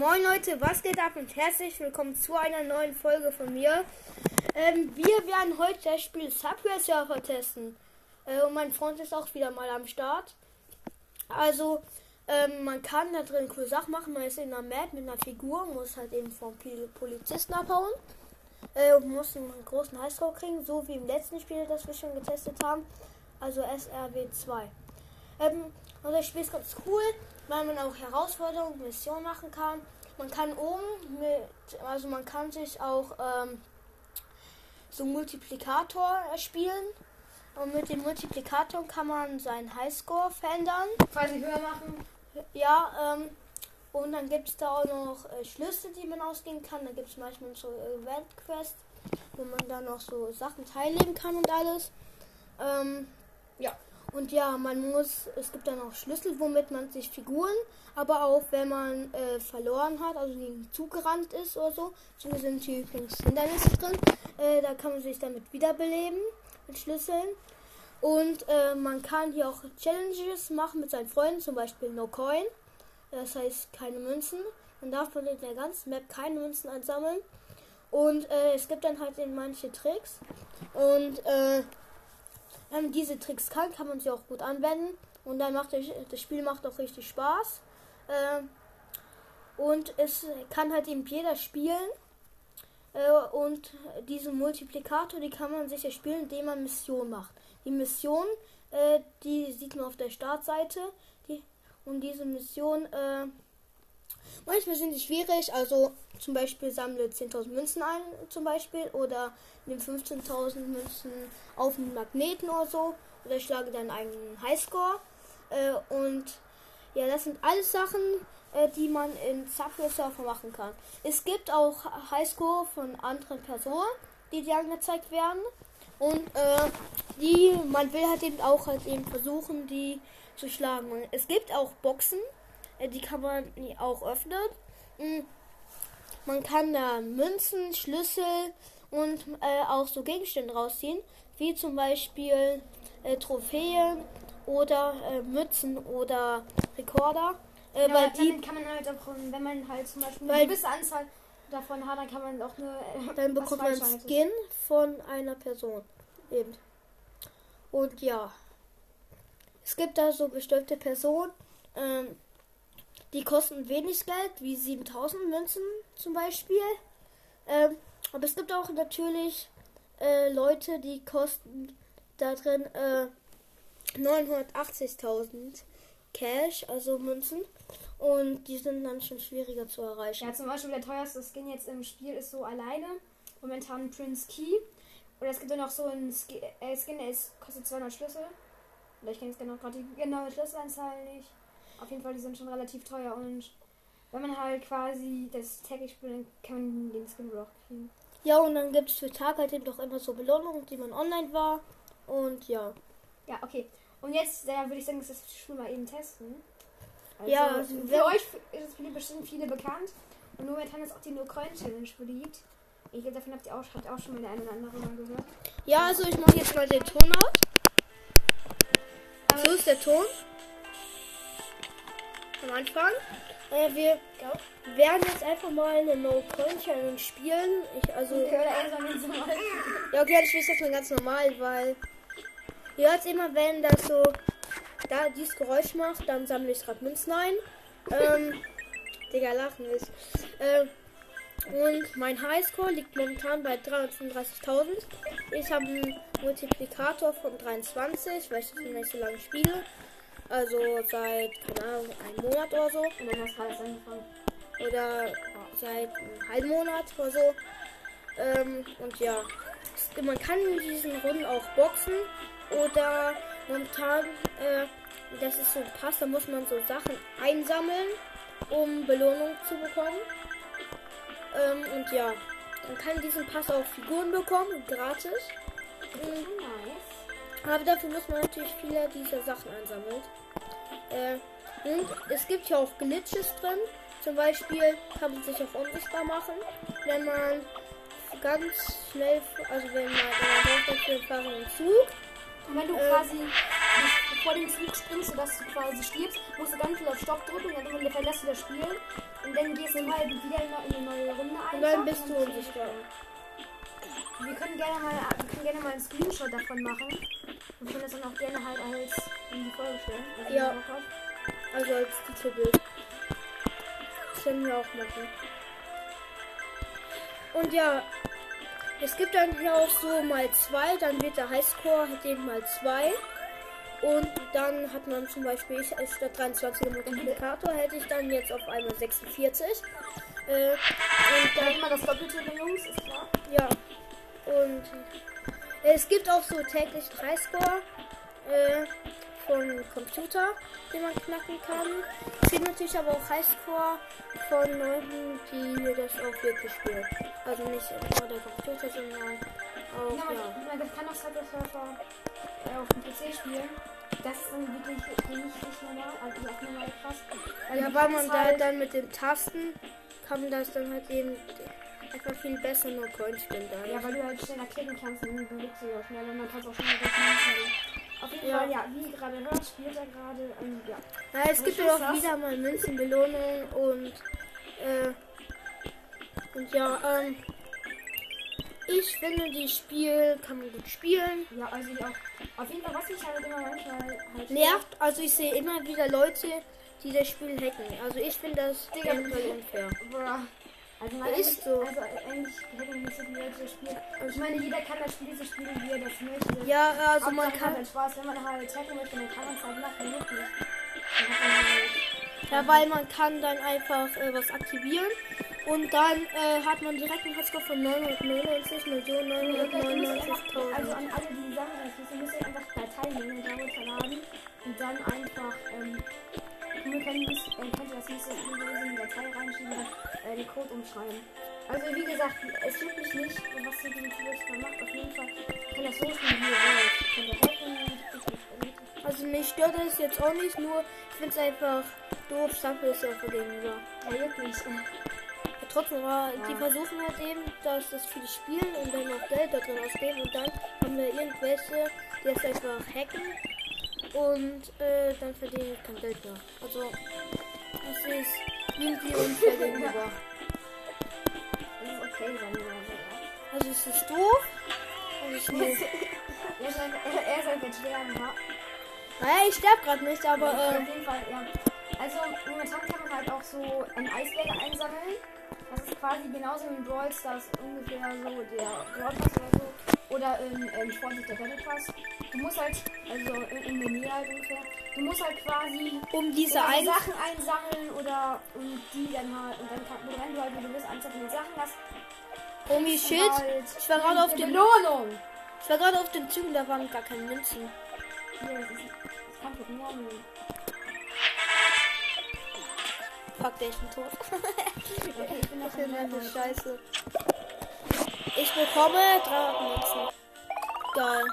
Moin Leute, was geht ab und herzlich willkommen zu einer neuen Folge von mir. Ähm, wir werden heute das Spiel Subway Surfer testen. Äh, und mein Freund ist auch wieder mal am Start. Also, ähm, man kann da drin coole Sachen machen. Man ist in einer Map mit einer Figur, muss halt eben vom Polizisten abhauen. Äh, und muss einen großen Highscore kriegen, so wie im letzten Spiel, das wir schon getestet haben. Also SRW 2. Ähm, und das Spiel ist ganz cool, weil man auch Herausforderungen, Missionen machen kann. Man kann oben mit, also man kann sich auch ähm, so Multiplikator spielen. Und mit dem Multiplikator kann man seinen Highscore verändern. Quasi höher machen. Ja, ähm, und dann gibt es da auch noch äh, Schlüssel, die man ausgehen kann. Da gibt es manchmal so Event-Quests, wo man dann noch so Sachen teilnehmen kann und alles. Ähm, ja. Und ja, man muss, es gibt dann auch Schlüssel, womit man sich Figuren, aber auch wenn man äh, verloren hat, also die zugerannt ist oder so, so sind hier übrigens Hindernisse drin, äh, da kann man sich damit wiederbeleben mit Schlüsseln. Und äh, man kann hier auch Challenges machen mit seinen Freunden, zum Beispiel No Coin, das heißt keine Münzen. Man darf von der ganzen Map keine Münzen einsammeln. Und äh, es gibt dann halt in manche Tricks. Und äh, man diese Tricks kann, kann man sie auch gut anwenden. Und dann macht das Spiel macht auch richtig Spaß. Äh, und es kann halt eben jeder spielen. Äh, und diese Multiplikator, die kann man sicher spielen, indem man Missionen macht. Die Mission, äh, die sieht man auf der Startseite. Die, und diese Mission, äh, manchmal sind die schwierig. Also zum Beispiel sammle 10.000 Münzen ein, zum Beispiel. Oder nimm 15.000 Münzen auf einen Magneten oder so. Oder schlage deinen eigenen Highscore. Äh, und ja, das sind alles Sachen, äh, die man in Subway Surfer machen kann. Es gibt auch Highscore von anderen Personen, die dir angezeigt werden. Und äh, die, man will halt eben auch halt eben versuchen, die zu schlagen. Es gibt auch Boxen, die kann man auch öffnen. Mhm. Man kann da Münzen, Schlüssel und äh, auch so Gegenstände rausziehen, wie zum Beispiel äh, Trophäen oder äh, Mützen oder Rekorder. Äh, ja, weil die kann man halt auch, wenn man halt zum Beispiel eine gewisse Anzahl davon hat, dann kann man auch eine. Äh, dann bekommt man Skin von einer Person. Eben. Und ja. Es gibt da so bestimmte Personen, ähm, die kosten wenig Geld, wie 7000 Münzen zum Beispiel. Ähm, aber es gibt auch natürlich äh, Leute, die kosten da drin äh, 980.000 Cash, also Münzen. Und die sind dann schon schwieriger zu erreichen. Ja, zum Beispiel der teuerste Skin jetzt im Spiel ist so alleine. Momentan Prince Key. Oder es gibt ja noch so einen Skin, äh, Skin der ist, kostet 200 Schlüssel. Ich kenne jetzt genau gerade die genaue Schlüsselanzahl nicht. Auf jeden Fall, die sind schon relativ teuer. Und wenn man halt quasi das täglich spielt, dann kann man den Skin auch kriegen. Ja, und dann gibt es für Tag halt eben doch immer so Belohnungen, die man online war. Und ja. Ja, okay. Und jetzt ja, würde ich sagen, dass das Spiel mal eben testen. Also, ja, also für euch ist Spiel bestimmt viele bekannt. Und momentan ist auch die No-Coin-Challenge beliebt. Ich glaube, davon habt ihr auch, habt auch schon mal der eine oder andere mal gehört. Ja, also ich mache jetzt mal den Ton aus. So ist der Ton. Am Anfang. Äh, wir ja. werden jetzt einfach mal eine No-Coin-Challenge spielen. Ich, also. Okay, ja, okay, ich spiele jetzt mal ganz normal, weil. Ihr hört immer, wenn das so. Da dieses Geräusch macht, dann sammle ich gerade Münzen ein. Ähm. Digga, lachen ist. Ähm. Und mein Highscore liegt momentan bei 335.000. Ich habe einen Multiplikator von 23, weil ich das nicht so lange spiele. Also seit, keine Ahnung, einem Monat oder so. Und dann hast du alles angefangen. Oder seit einem halben Monat oder so. Ähm, und ja, man kann in diesen Runden auch boxen. Oder momentan, äh, das ist so ein Pass, da muss man so Sachen einsammeln, um Belohnung zu bekommen. Ähm, und ja, man kann diesen Pass auch Figuren bekommen, gratis. Mhm. Aber dafür muss man natürlich viele dieser Sachen einsammeln. Äh, und es gibt ja auch Glitches drin. Zum Beispiel kann man sich auch unsichtbar machen, wenn man ganz schnell, also wenn man, wenn man fahren im Zug. Und wenn du äh, quasi vor den Zug springst, sodass du quasi stirbst, musst du ganz viel auf Stopp drücken, dann verlässt du das Spiel und dann gehst du halt wieder in eine neue Runde ein. Und dann bist du unsichtbar. Wir können gerne mal, wir können gerne mal einen Screenshot davon machen. Und können das dann auch gerne halt als in die Folge stellen. Also Ja. Also als Titelbild. Das können wir auch machen. Und ja, es gibt dann hier auch so mal zwei, dann wird der Highscore den mal zwei. Und dann hat man zum Beispiel, ich als statt 23 im Multiplikator hätte ich dann jetzt auf einmal 46. Äh, und Dann immer das Doppelte Jungs, ist klar. ja. Und es gibt auch so täglich Highscore äh, von Computer, den man knacken kann. Es gibt natürlich aber auch Highscore von Leuten, die das auch wirklich spielen. Also nicht nur der Computer, sondern auch, Ja, ja. man, man kann auch Subway Surfer äh, auf dem PC spielen. Das ist dann wirklich nicht, nicht normal, also auch normal krass. Ja, weil man da halt, dann mit den Tasten kann man das dann halt eben einfach viel besser nur Coins spielen. Da. Ja, weil du halt schneller klicken kannst, dann bewegst du auch schneller und man kann es auch schneller wegmachen. Auf jeden Ja. Fall, ja, wie gerade hört, spielt er gerade, ähm, ja. Na, es Was gibt ja auch wieder mal Münzenbelohnung und äh, und ja, ähm, ich finde, die Spiel kann man gut spielen. Ja, also ja, auf jeden Fall, was mich halt immer manchmal halt Nervt, also ich sehe immer wieder Leute, die das Spiel hacken. Also ich finde das Digga, unfair. Bruh. Also, man ist so. Also eigentlich hätten nicht so viele Leute das Spiel. Ich meine, jeder kann das Spiel so spielen, wie er das möchte. Ja, also man kann, hat Spaß, wenn man halt hacken möchte, dann kann man es halt machen, man halt, ja, weil man kann dann einfach äh, was aktivieren und dann äh, hat man direkt einen Highscore von 999 Millionen Also 999.000. an alle, die nicht wissen, müsst ihr einfach Dateien nehmen, da runterladen und dann einfach, ähm, wir können nicht, äh, könnt ihr das nicht in die Datei reinschieben und äh, den Code umschreiben. Also wie gesagt, es juckt mich nicht, was ihr mit dem macht. Auf jeden Fall kann das so spielen, wie ihr wollt. Könnt ihr. Also mich stört das jetzt auch nicht, nur ich finde es einfach doof, Subway Surfer gegenüber. Ja, juckt mich. Ja, trotzdem, die Ja. versuchen halt eben, dass das viele spielen und dann noch Geld da drin ausgeben und dann haben wir irgendwelche, die das einfach hacken und äh, dann verdienen die kein Geld mehr. Also das ist irgendwie unfair gegenüber. Das ist okay, ja. Also es ist doof. Also ich nee. Er ist halt, er, er ist halt mit Sterben, ja. Naja, ich sterbe gerade nicht, aber Ja, äh, auf jeden Fall, ja. Also momentan kann man halt auch so ähm, Eisbälle einsammeln. Das ist quasi genauso wie in Brawl Stars ungefähr so der Brawl Pass oder so. Oder in ähm, Sportlich der Battle Pass. Du musst halt, also in, in der Nähe halt ungefähr, du musst halt quasi um diese ein Sachen einsammeln oder um die dann halt, und dann kann, wenn du halt eine gewisse Anzahl von Sachen hast, Oh wie shit. halt Ich war gerade auf den Belohnung. ich war gerade auf den Zügen, da waren gar keine Münzen. Hier, das ist, das kann doch nur Fuck, der ist schon tot. Okay, ich bin noch in der Scheiße? Ich bekomme 300 Münzen. Geil.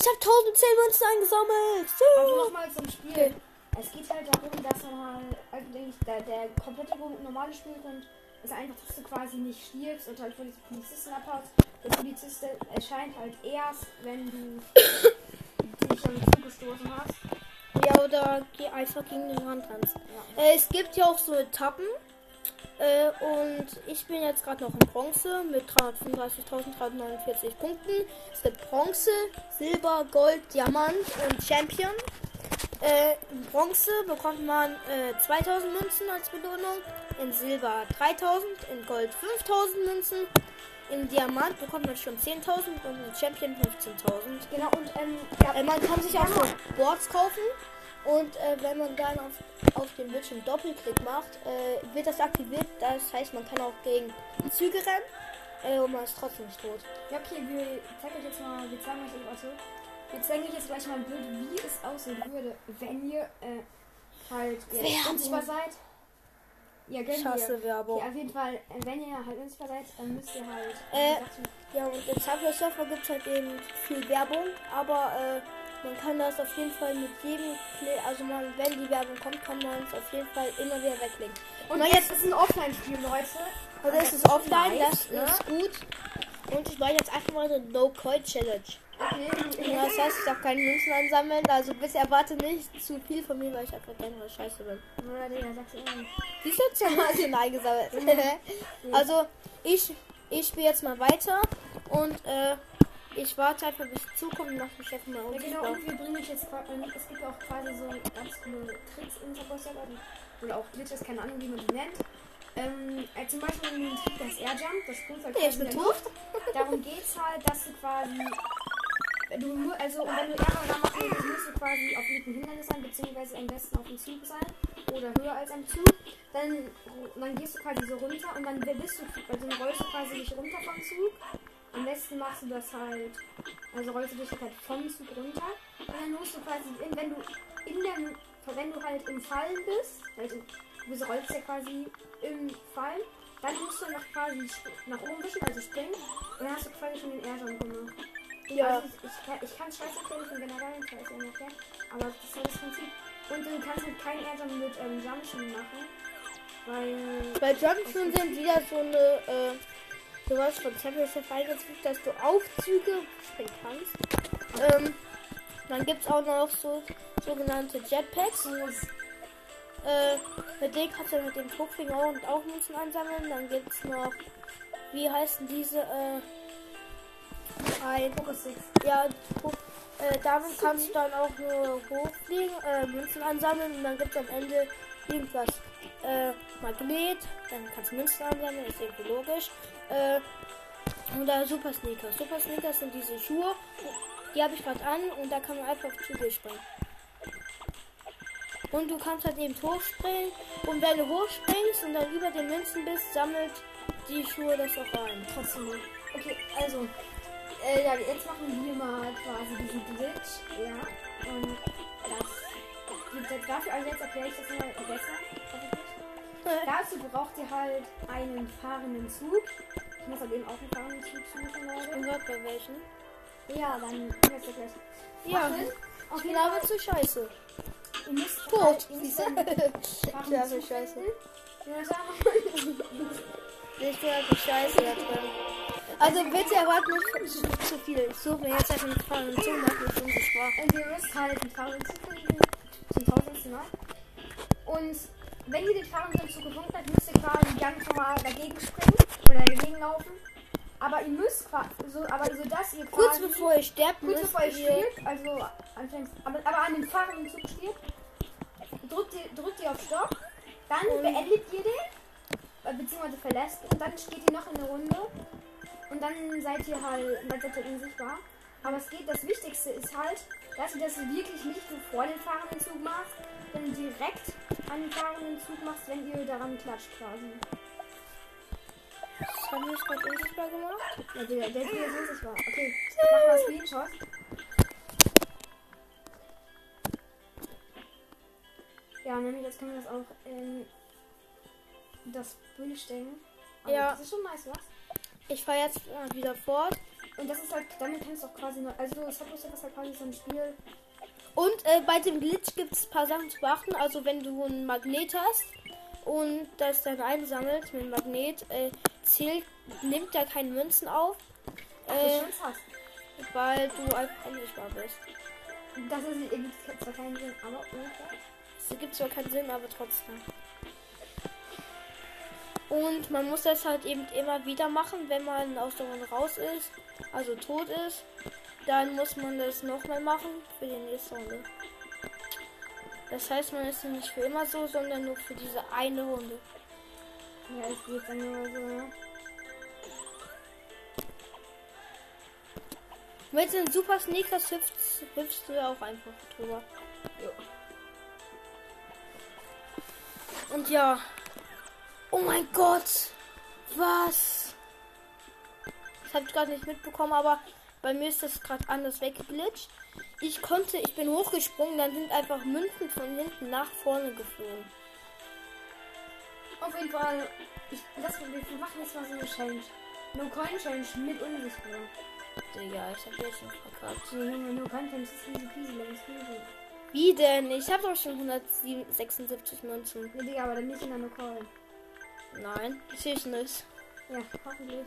Ich habe 1010 Münzen eingesammelt. Also So. nochmal zum Spiel. Okay. Es geht halt darum, dass man halt eigentlich der, der komplette normale Spielgrund ist einfach, dass du quasi nicht stirbst und halt vor diesen Polizisten abhaust. Der Polizist erscheint halt erst, wenn du dich schon zugestoßen hast. Oder geh einfach gegen den Rand rennst. Ja. Äh, es gibt ja auch so Etappen. Äh, und ich bin jetzt gerade noch in Bronze mit 335.349 Punkten. Es gibt Bronze, Silber, Gold, Diamant und Champion. Äh, in Bronze bekommt man äh, 2000 Münzen als Belohnung, in Silber 3000, in Gold 5000 Münzen, in Diamant bekommt man schon 10.000 und in Champion 15.000. Genau, und ähm, ja, Äh, man kann sich auch so Boards kaufen und äh, wenn man dann auf, auf den Bildschirm Doppelklick macht, äh, wird das aktiviert. Das heißt, man kann auch gegen Züge rennen äh, und man ist trotzdem nicht tot. ja, okay, wir zeigen euch jetzt mal, wir zeigen euch jetzt, warte, wir zeigen euch jetzt gleich mal ein Bild, wie es aussehen würde, wenn ihr äh, halt Werbung. unsichtbar seid. Ja, gönnt hasse Werbung. Okay, auf jeden Fall, äh, wenn ihr halt unsichtbar seid, dann müsst ihr halt. Äh, Ja, und in Subway Surfer gibt es halt eben viel Werbung, aber äh, man kann das auf jeden Fall mit jedem Play, also man, wenn die Werbung kommt, kann man es auf jeden Fall immer wieder weglegen. Und Na, jetzt ist ein Offline-Spiel, Leute. Also es ist offline, nice, das ne? ist gut. Und ich mache jetzt einfach mal eine No-Coin-Challenge. Okay. Ja, das heißt, ich darf keine Münzen ansammeln. Also bitte erwarte nicht zu viel von mir, weil ich einfach generell scheiße bin. Ja, Digga, sag's immer. Wieso hast du Münzen eingesammelt? also, ich, ich spiele jetzt mal weiter und äh, ich warte einfach bis die Zukunft und mache mich einfach mal Ja, genau, und wir bringen euch jetzt qua- ähm, es gibt auch quasi so ganz coole Tricks in Subway Surfer, die- oder auch Glitches, keine Ahnung, wie man die nennt. Ähm, äh, zum Beispiel ein Trick, das Airjump, das springt halt Ja, ich quasi in. Darum geht's halt, dass du quasi, wenn du nur, also, und wenn du Airjump machen willst, musst du quasi auf irgendeinem Hindernis sein, beziehungsweise am besten auf dem Zug sein, oder höher als am Zug. Dann, dann gehst du quasi so runter und dann bist du, also dann rollst du quasi dich runter vom Zug. Am besten machst du das halt, also rollst du dich halt vom Zug runter. Und dann musst du quasi, in, wenn du in der, wenn du halt im Fallen bist, im, du rollst ja quasi im Fallen, dann musst du nach quasi nach oben wischen, also springen. Und dann hast du quasi schon den Airjump gemacht. Ja. Also ich, ich, ich kann scheiße erklären, ich bin generell ein scheiße erklären, aber das ist ja das Prinzip. Und du kannst halt keinen Airjump mit ähm, Jumpschen machen, weil Bei Jumpshoes sind wieder so eine, äh, sowas von Championship eingefügt, dass du Aufzüge springen kannst. Ähm, dann gibt es auch noch so sogenannte Jetpacks. Äh, mit denen kannst du mit dem Tuchfinger auch und auch Münzen ansammeln. Dann gibt es noch, wie heißen diese, äh, ein, ja, äh, damit kannst du dann auch nur hochfliegen, äh, Münzen ansammeln und dann gibt es am Ende irgendwas, äh, Magnet, dann kannst du Münzen ansammeln, ist irgendwie logisch. Äh, oder Super Sneakers. Super Sneakers sind diese Schuhe, die habe ich gerade an und da kann man einfach zu dir springen. Und du kannst halt eben hochspringen und wenn du hochspringst und dann über den Münzen bist, sammelt die Schuhe das auch ein. Trotzdem. Okay, also. Äh, ja, jetzt machen wir mal quasi diesen Glitch. Ja. Und das dafür, also jetzt erkläre ich das mal besser. Dazu braucht ihr halt einen fahrenden Zug. Ich muss halt eben auch einen fahrenden Zug suchen, Leute. Und hört bei welchen? Ja, dann hörst du gleich. Ja. Auf ich bin jeden Fall, zu scheiße. ihr müsst Tot. halt- ihr müsst einen fahrenden Zug scheiße. Ja. Ich bin einfach scheiße da drin. Also bitte erwartet nicht zu, zu viel. Ich suche mir jetzt einfach einen Fragen zu, mach mich unsichtbar. Und ihr müsst halt den fahrenden Zug finden. Zum tausendsten Mal. Und wenn ihr den Zug gefunden habt, müsst ihr quasi ganz normal dagegen springen oder dagegen laufen. Aber ihr müsst quasi so, aber so dass ihr quasi Kurz bevor ihr sterbt, kurz bevor ihr spielt, also anfängt, aber, aber an dem fahrenden Zug stirbt, drückt ihr, drückt ihr auf Stopp, dann Und- beendet ihr den, äh, beziehungsweise verlässt und dann steht ihr noch in der Runde und dann seid ihr halt, dann seid ihr unsichtbar. Aber es geht, das Wichtigste ist halt, dass ihr das wirklich nicht nur vor dem fahrenden Zug macht, sondern direkt an den fahrenden Zug macht, wenn ihr daran klatscht quasi. Haben wir es gerade unsichtbar gemacht. Ja, der, der ist unsichtbar. Okay, mach mal Screenshot. Ja, nämlich jetzt können wir das auch in das Bild stellen. Aber Ja. Das ist schon nice, was? Ich fahre jetzt wieder fort. Und das ist halt, damit kannst du auch quasi noch, also das hat ist halt quasi so ein Spiel. Und äh, bei dem Glitch gibt es ein paar Sachen zu beachten. Also wenn du ein Magnet hast und das dann einsammelt mit dem Magnet, äh, zählt, nimmt er keine Münzen auf, äh, weil du einfach unsichtbar bist. Das ist irgendwie zwar keinen Sinn, aber okay. Es gibt zwar keinen Sinn, aber trotzdem. Und man muss das halt eben immer wieder machen, wenn man aus der Runde raus ist, also tot ist. Dann muss man das nochmal machen für die nächste Runde. Das heißt, man ist nicht für immer so, sondern nur für diese eine Runde. Ja, es geht dann nur so. Mit den Super Sneakers hüpfst, hüpfst du auch einfach drüber. Und ja. Oh mein Gott. Was? Das habe ich gerade nicht mitbekommen, aber bei mir ist das gerade anders weggeglitscht. Ich konnte, ich bin hochgesprungen, dann sind einfach Münzen von hinten nach vorne geflogen. Auf jeden Fall, ich, das, wir machen jetzt mal so eine Challenge. No Coin Challenge mit unsichtbar. Digga, ich habe jetzt schon verkackt. Nee, Junge, No Coin Challenge ist easy peasy, lemon squeezy. Wie denn? Ich habe doch schon 176 Münzen. Ja, Digga, aber dann nicht in der No Coin. Nein, das ist nicht. Ja, hoffentlich.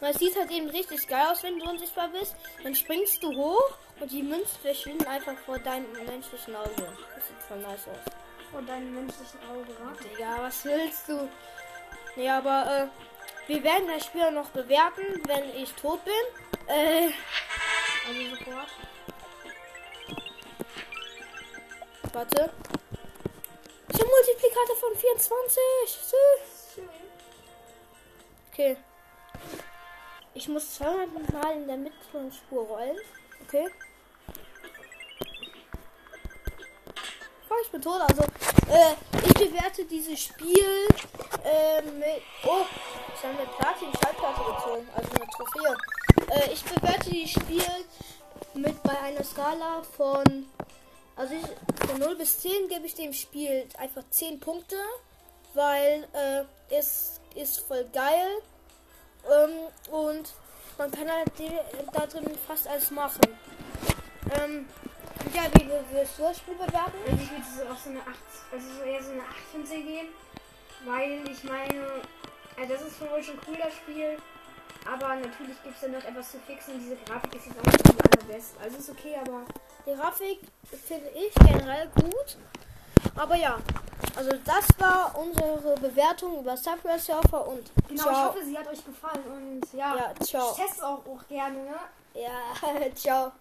Weil es sieht halt eben richtig geil aus, wenn du unsichtbar bist. Dann springst du hoch und die Münzen verschwinden einfach vor deinem menschlichen Auge. Das sieht voll nice aus. Vor deinem menschlichen Auge, wa? Ja, was willst du? Nee, aber äh, wir werden das Spiel noch bewerten, wenn ich tot bin. Äh, Also sofort. warte. Habe Multiplikator von 24. Süß. Okay. Ich muss 200 Mal in der mittleren Spur rollen. Okay. Oh, ich bin tot. Also, äh, ich bewerte dieses Spiel äh, mit. Oh, ich habe eine Platin-Schallplatte gezogen. Also eine Trophäe. Äh, ich bewerte dieses Spiel mit bei einer Skala von. Also ich, von 0 bis 10 gebe ich dem Spiel einfach 10 Punkte, weil äh, es ist voll geil. Ähm, und man kann halt die- da drin fast alles machen. Ähm, ja, wie wirst du das Spiel bewerten? Also ich würde so auf so eine 8, also so eher so eine 8 von 10 geben. Weil ich meine, also das ist wohl schon cool, das Spiel. Aber natürlich gibt es da noch etwas zu fixen diese Grafik ist jetzt auch nicht die allerbeste. Also ist okay, aber Die Grafik finde ich generell gut. Aber ja, also das war unsere Bewertung über Subway Surfer und genau, ich ciao. hoffe, sie hat euch gefallen und ja, Ja, ciao. ich teste auch, auch gerne, ne? Ja, ciao.